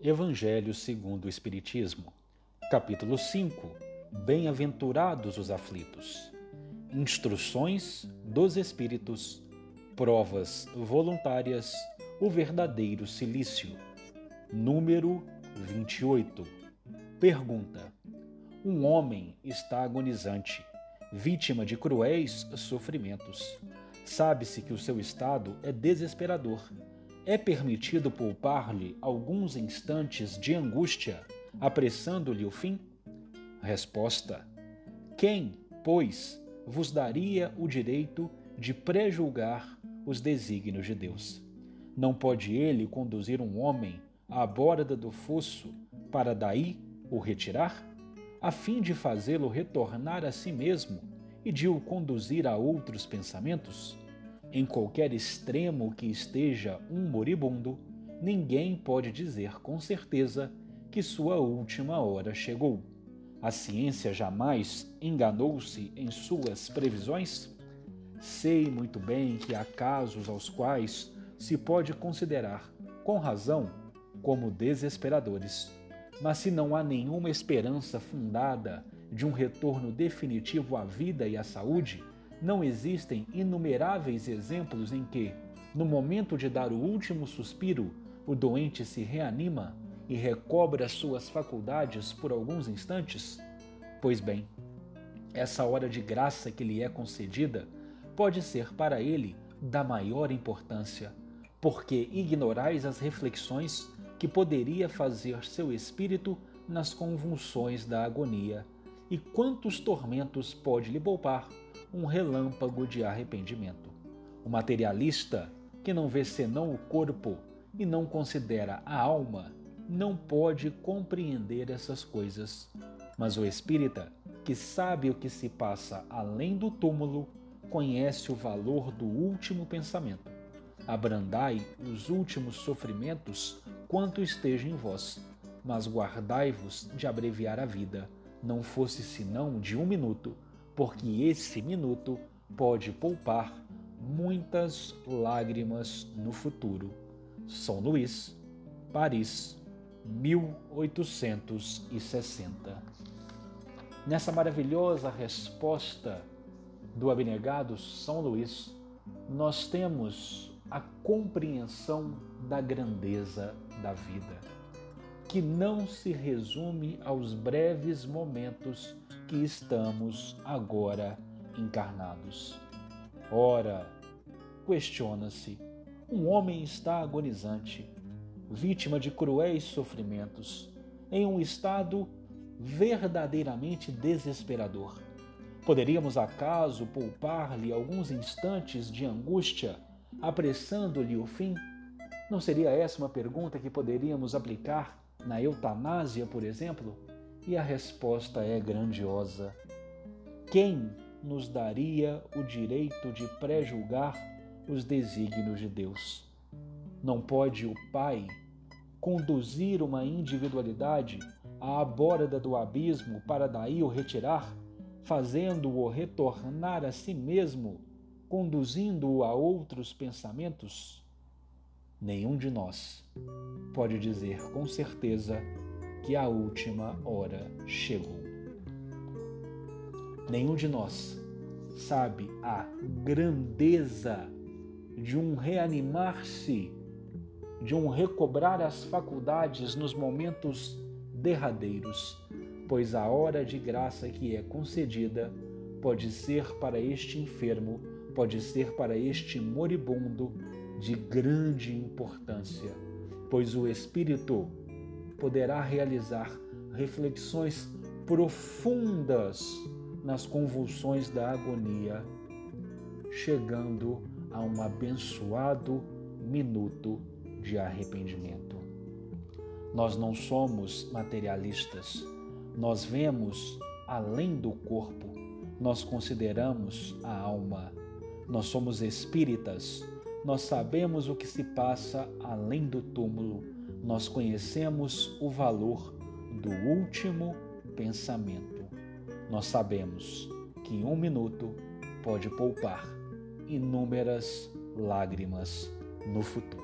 Evangelho segundo o Espiritismo, capítulo 5 Bem-aventurados os aflitos. Instruções dos Espíritos, provas voluntárias, o verdadeiro silício. Número 28. Pergunta: Um homem está agonizante, vítima de cruéis sofrimentos. Sabe-se que o seu estado é desesperador é permitido poupar-lhe alguns instantes de angústia, apressando-lhe o fim? Resposta: Quem, pois, vos daria o direito de prejulgar os desígnios de Deus? Não pode ele conduzir um homem à borda do fosso para daí o retirar, a fim de fazê-lo retornar a si mesmo e de o conduzir a outros pensamentos? Em qualquer extremo que esteja um moribundo, ninguém pode dizer com certeza que sua última hora chegou. A ciência jamais enganou-se em suas previsões? Sei muito bem que há casos aos quais se pode considerar, com razão, como desesperadores. Mas se não há nenhuma esperança fundada de um retorno definitivo à vida e à saúde, não existem inumeráveis exemplos em que, no momento de dar o último suspiro, o doente se reanima e recobra suas faculdades por alguns instantes? Pois bem, essa hora de graça que lhe é concedida pode ser para ele da maior importância, porque ignorais as reflexões que poderia fazer seu espírito nas convulsões da agonia, e quantos tormentos pode lhe poupar um relâmpago de arrependimento. O materialista, que não vê senão o corpo e não considera a alma, não pode compreender essas coisas. Mas o espírita, que sabe o que se passa além do túmulo, conhece o valor do último pensamento. Abrandai os últimos sofrimentos quanto esteja em vós, mas guardai-vos de abreviar a vida, não fosse senão de um minuto, porque esse minuto pode poupar muitas lágrimas no futuro. São Luís, Paris, 1860. Nessa maravilhosa resposta do abnegado São Luís, nós temos a compreensão da grandeza da vida, que não se resume aos breves momentos estamos agora encarnados. Ora, questiona-se: um homem está agonizante, vítima de cruéis sofrimentos, em um estado verdadeiramente desesperador. Poderíamos acaso poupar-lhe alguns instantes de angústia, apressando-lhe o fim? Não seria essa uma pergunta que poderíamos aplicar na eutanásia, por exemplo? E a resposta é grandiosa. Quem nos daria o direito de pré-julgar os desígnios de Deus? Não pode o Pai conduzir uma individualidade à borda do abismo para daí o retirar, fazendo-o retornar a si mesmo, conduzindo-o a outros pensamentos? Nenhum de nós pode dizer com certeza que a última hora chegou. Nenhum de nós sabe a grandeza de um reanimar-se, de um recobrar as faculdades nos momentos derradeiros, pois a hora de graça que é concedida pode ser para este enfermo, pode ser para este moribundo de grande importância, pois o Espírito poderá realizar reflexões profundas nas convulsões da agonia, chegando a um abençoado minuto de arrependimento. Nós não somos materialistas, nós vemos além do corpo, nós consideramos a alma, nós somos espíritas, nós sabemos o que se passa além do túmulo nós conhecemos o valor do último pensamento. Nós sabemos que em um minuto pode poupar inúmeras lágrimas no futuro.